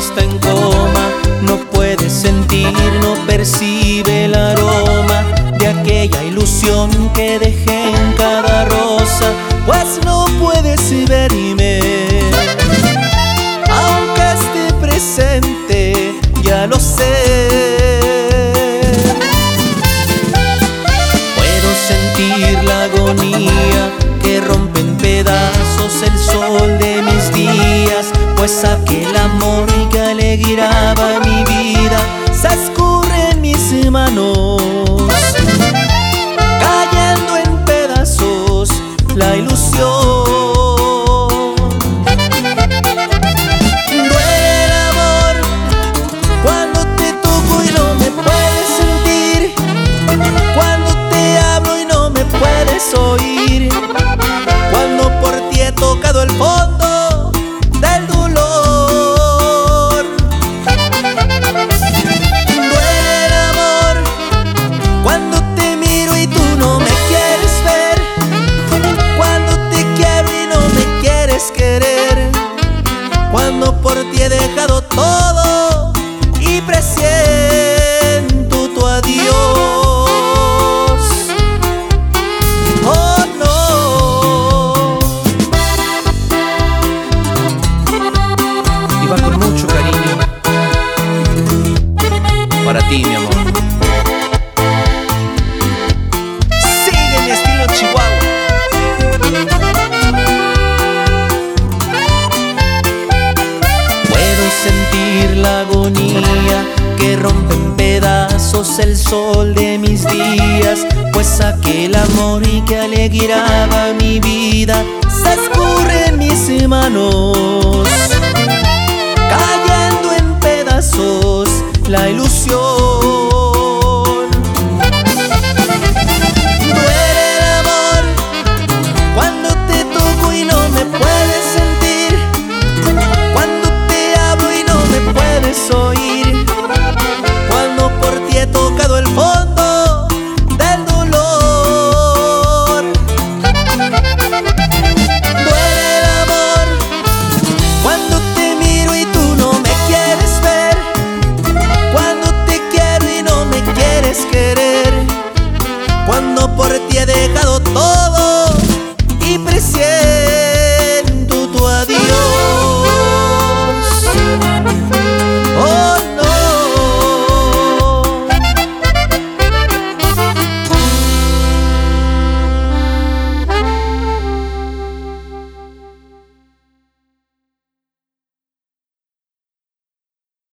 está en coma, no puede sentir, no percibe el aroma de aquella ilusión que dejé en cada rosa, pues no puedes verme. Aunque esté presente, ya lo sé. Puedo sentir la agonía que rompe en pedazos el sol de mis días, pues aquel que para ti, mi amor. Sigue mi estilo Chihuahua. sentir la agonía que rompe en pedazos el sol de mis días, pues aquel amor y que alegraba mi vida se escurre en mis manos,